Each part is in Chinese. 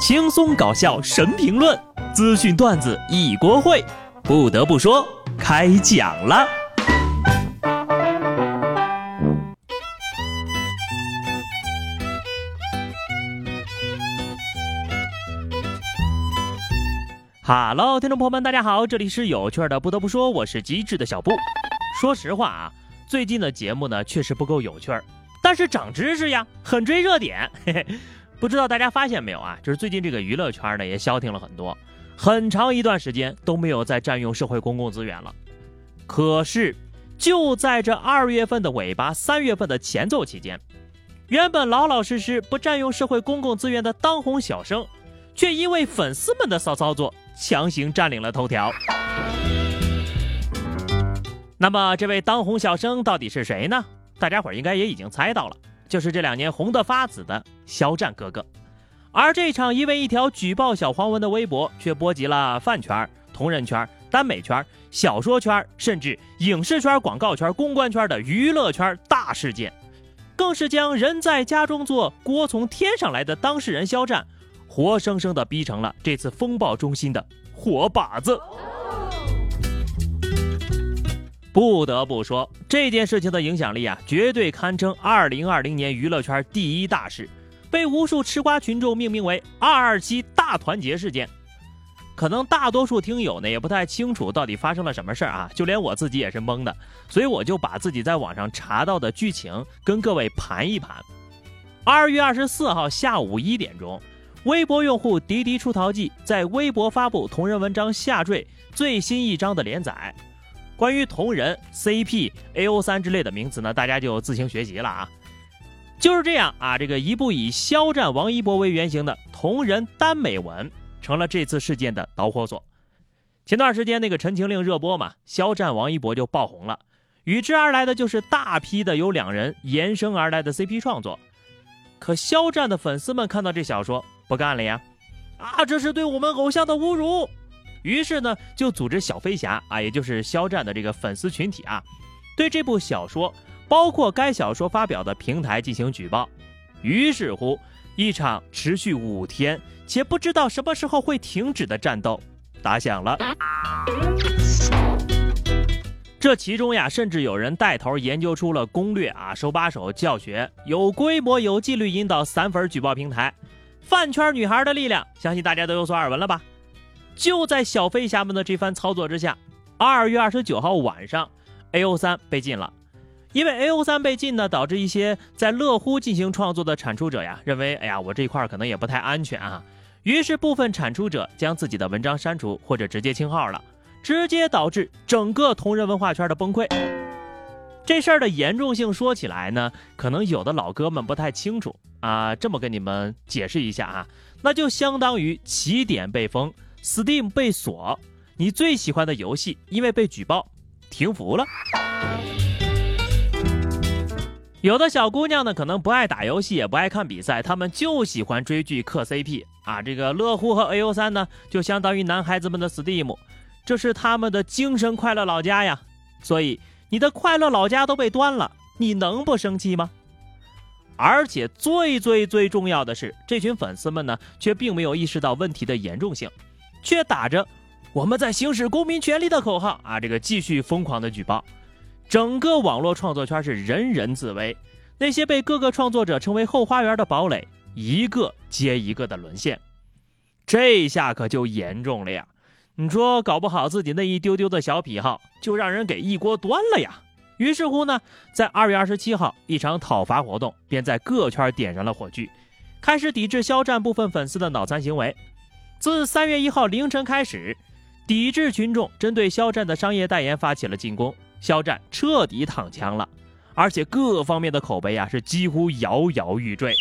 轻松搞笑神评论，资讯段子一锅烩。不得不说，开讲了。哈喽，听众朋友们，大家好，这里是有趣的。不得不说，我是机智的小布。说实话啊，最近的节目呢，确实不够有趣儿，但是长知识呀，很追热点。嘿嘿。不知道大家发现没有啊？就是最近这个娱乐圈呢也消停了很多，很长一段时间都没有再占用社会公共资源了。可是就在这二月份的尾巴、三月份的前奏期间，原本老老实实不占用社会公共资源的当红小生，却因为粉丝们的骚操作，强行占领了头条。那么这位当红小生到底是谁呢？大家伙应该也已经猜到了。就是这两年红得发紫的肖战哥哥，而这场因为一条举报小黄文的微博，却波及了饭圈、同人圈、耽美圈、小说圈，甚至影视圈、广告圈、公关圈的娱乐圈大事件，更是将人在家中坐，锅从天上来的当事人肖战，活生生的逼成了这次风暴中心的活靶子。不得不说，这件事情的影响力啊，绝对堪称二零二零年娱乐圈第一大事，被无数吃瓜群众命名为“二二七大团结事件”。可能大多数听友呢也不太清楚到底发生了什么事儿啊，就连我自己也是懵的，所以我就把自己在网上查到的剧情跟各位盘一盘。二月二十四号下午一点钟，微博用户滴滴出逃记在微博发布同人文章下坠最新一章的连载。关于同人 CP、AO 三之类的名词呢，大家就自行学习了啊。就是这样啊，这个一部以肖战、王一博为原型的同人耽美文，成了这次事件的导火索。前段时间那个《陈情令》热播嘛，肖战、王一博就爆红了，与之而来的就是大批的由两人延伸而来的 CP 创作。可肖战的粉丝们看到这小说，不干了呀！啊，这是对我们偶像的侮辱！于是呢，就组织小飞侠啊，也就是肖战的这个粉丝群体啊，对这部小说，包括该小说发表的平台进行举报。于是乎，一场持续五天且不知道什么时候会停止的战斗打响了。这其中呀，甚至有人带头研究出了攻略啊，手把手教学，有规模、有纪律引导散粉举报平台。饭圈女孩的力量，相信大家都有所耳闻了吧？就在小飞侠们的这番操作之下，二月二十九号晚上，A O 三被禁了。因为 A O 三被禁呢，导致一些在乐乎进行创作的产出者呀，认为，哎呀，我这一块可能也不太安全啊。于是部分产出者将自己的文章删除或者直接清号了，直接导致整个同人文化圈的崩溃。这事儿的严重性说起来呢，可能有的老哥们不太清楚啊。这么跟你们解释一下啊，那就相当于起点被封。Steam 被锁，你最喜欢的游戏因为被举报停服了。有的小姑娘呢，可能不爱打游戏，也不爱看比赛，她们就喜欢追剧磕 CP 啊。这个乐乎和 AO 三呢，就相当于男孩子们的 Steam，这是他们的精神快乐老家呀。所以你的快乐老家都被端了，你能不生气吗？而且最最最重要的是，这群粉丝们呢，却并没有意识到问题的严重性。却打着“我们在行使公民权利”的口号啊，这个继续疯狂的举报，整个网络创作圈是人人自危。那些被各个创作者称为后花园的堡垒，一个接一个的沦陷，这下可就严重了呀！你说搞不好自己那一丢丢的小癖好，就让人给一锅端了呀！于是乎呢，在二月二十七号，一场讨伐活动便在各圈点燃了火炬，开始抵制肖战部分粉丝的脑残行为。自三月一号凌晨开始，抵制群众针对肖战的商业代言发起了进攻，肖战彻底躺枪了，而且各方面的口碑啊是几乎摇摇欲坠。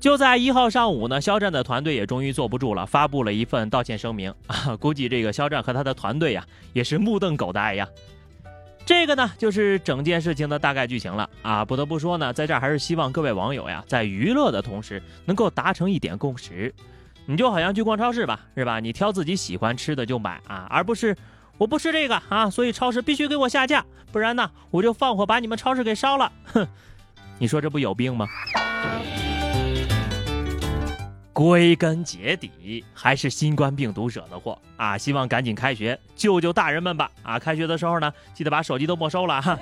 就在一号上午呢，肖战的团队也终于坐不住了，发布了一份道歉声明啊，估计这个肖战和他的团队呀也是目瞪口呆呀。这个呢，就是整件事情的大概剧情了啊！不得不说呢，在这儿还是希望各位网友呀，在娱乐的同时能够达成一点共识。你就好像去逛超市吧，是吧？你挑自己喜欢吃的就买啊，而不是我不吃这个啊，所以超市必须给我下架，不然呢，我就放火把你们超市给烧了。哼，你说这不有病吗？归根结底还是新冠病毒惹的祸啊！希望赶紧开学，救救大人们吧！啊，开学的时候呢，记得把手机都没收了哈。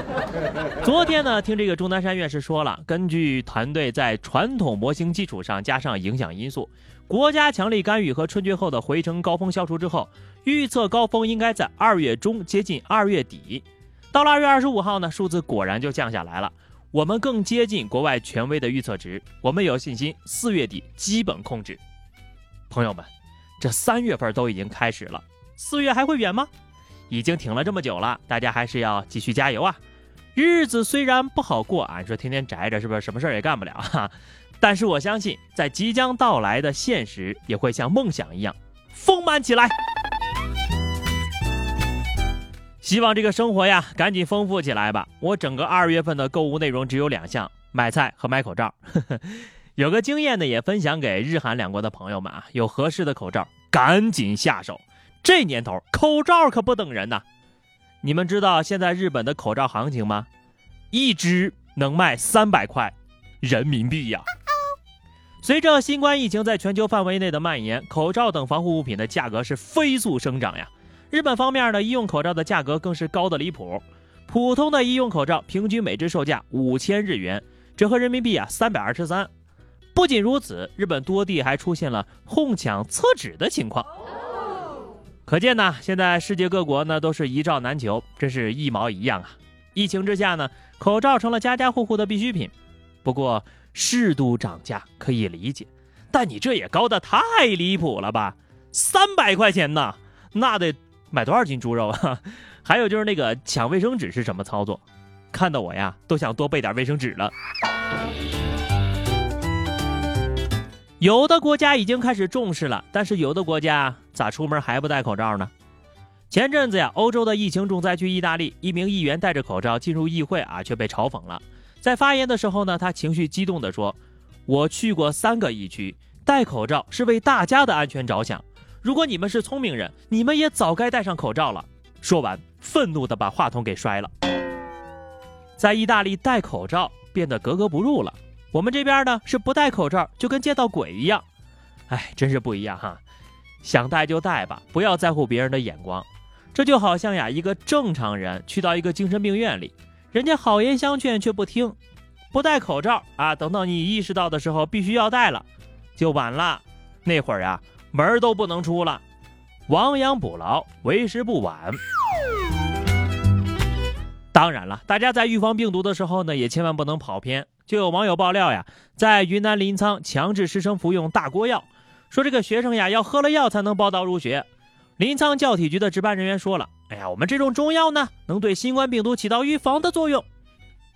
昨天呢，听这个钟南山院士说了，根据团队在传统模型基础上加上影响因素，国家强力干预和春节后的回程高峰消除之后，预测高峰应该在二月中接近二月底。到了二月二十五号呢，数字果然就降下来了。我们更接近国外权威的预测值，我们有信心四月底基本控制。朋友们，这三月份都已经开始了，四月还会远吗？已经挺了这么久了，大家还是要继续加油啊！日子虽然不好过，俺说天天宅着是不是什么事儿也干不了哈？但是我相信，在即将到来的现实也会像梦想一样丰满起来。希望这个生活呀，赶紧丰富起来吧！我整个二月份的购物内容只有两项：买菜和买口罩。有个经验呢，也分享给日韩两国的朋友们啊，有合适的口罩赶紧下手。这年头口罩可不等人呐！你们知道现在日本的口罩行情吗？一只能卖三百块人民币呀！随着新冠疫情在全球范围内的蔓延，口罩等防护物品的价格是飞速生长呀。日本方面的医用口罩的价格更是高的离谱，普通的医用口罩平均每只售价五千日元，折合人民币啊三百二十三。不仅如此，日本多地还出现了哄抢厕纸的情况。可见呢，现在世界各国呢都是一罩难求，真是一毛一样啊！疫情之下呢，口罩成了家家户户的必需品。不过适度涨价可以理解，但你这也高的太离谱了吧？三百块钱呢，那得。买多少斤猪肉啊？还有就是那个抢卫生纸是什么操作？看得我呀都想多备点卫生纸了。有的国家已经开始重视了，但是有的国家咋出门还不戴口罩呢？前阵子呀，欧洲的疫情重灾区意大利，一名议员戴着口罩进入议会啊，却被嘲讽了。在发言的时候呢，他情绪激动地说：“我去过三个疫区，戴口罩是为大家的安全着想。”如果你们是聪明人，你们也早该戴上口罩了。说完，愤怒地把话筒给摔了。在意大利戴口罩变得格格不入了，我们这边呢是不戴口罩就跟见到鬼一样。哎，真是不一样哈！想戴就戴吧，不要在乎别人的眼光。这就好像呀，一个正常人去到一个精神病院里，人家好言相劝却不听，不戴口罩啊，等到你意识到的时候必须要戴了，就晚了。那会儿呀。门都不能出了，亡羊补牢，为时不晚。当然了，大家在预防病毒的时候呢，也千万不能跑偏。就有网友爆料呀，在云南临沧强制师生服用大锅药，说这个学生呀要喝了药才能报到入学。临沧教体局的值班人员说了：“哎呀，我们这种中药呢，能对新冠病毒起到预防的作用。”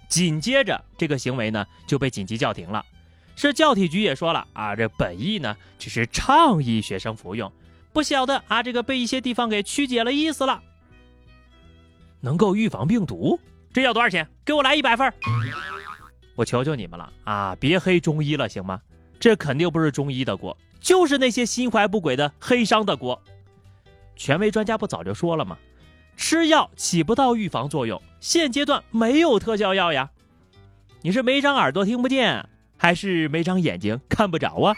紧接着，这个行为呢就被紧急叫停了。是教体局也说了啊，这本意呢只是倡议学生服用，不晓得啊这个被一些地方给曲解了意思了。能够预防病毒，这要多少钱？给我来一百份我求求你们了啊，别黑中医了行吗？这肯定不是中医的锅，就是那些心怀不轨的黑商的锅。权威专家不早就说了吗？吃药起不到预防作用，现阶段没有特效药呀。你是没长耳朵听不见？还是没长眼睛看不着啊！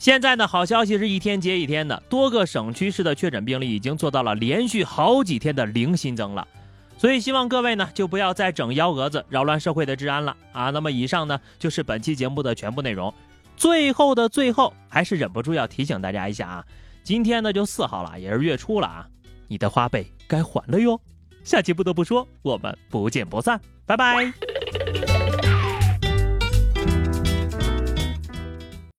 现在呢，好消息是一天接一天的，多个省区市的确诊病例已经做到了连续好几天的零新增了，所以希望各位呢就不要再整幺蛾子，扰乱社会的治安了啊！那么以上呢就是本期节目的全部内容，最后的最后还是忍不住要提醒大家一下啊，今天呢就四号了，也是月初了啊，你的花呗该还了哟。下期不得不说，我们不见不散，拜拜。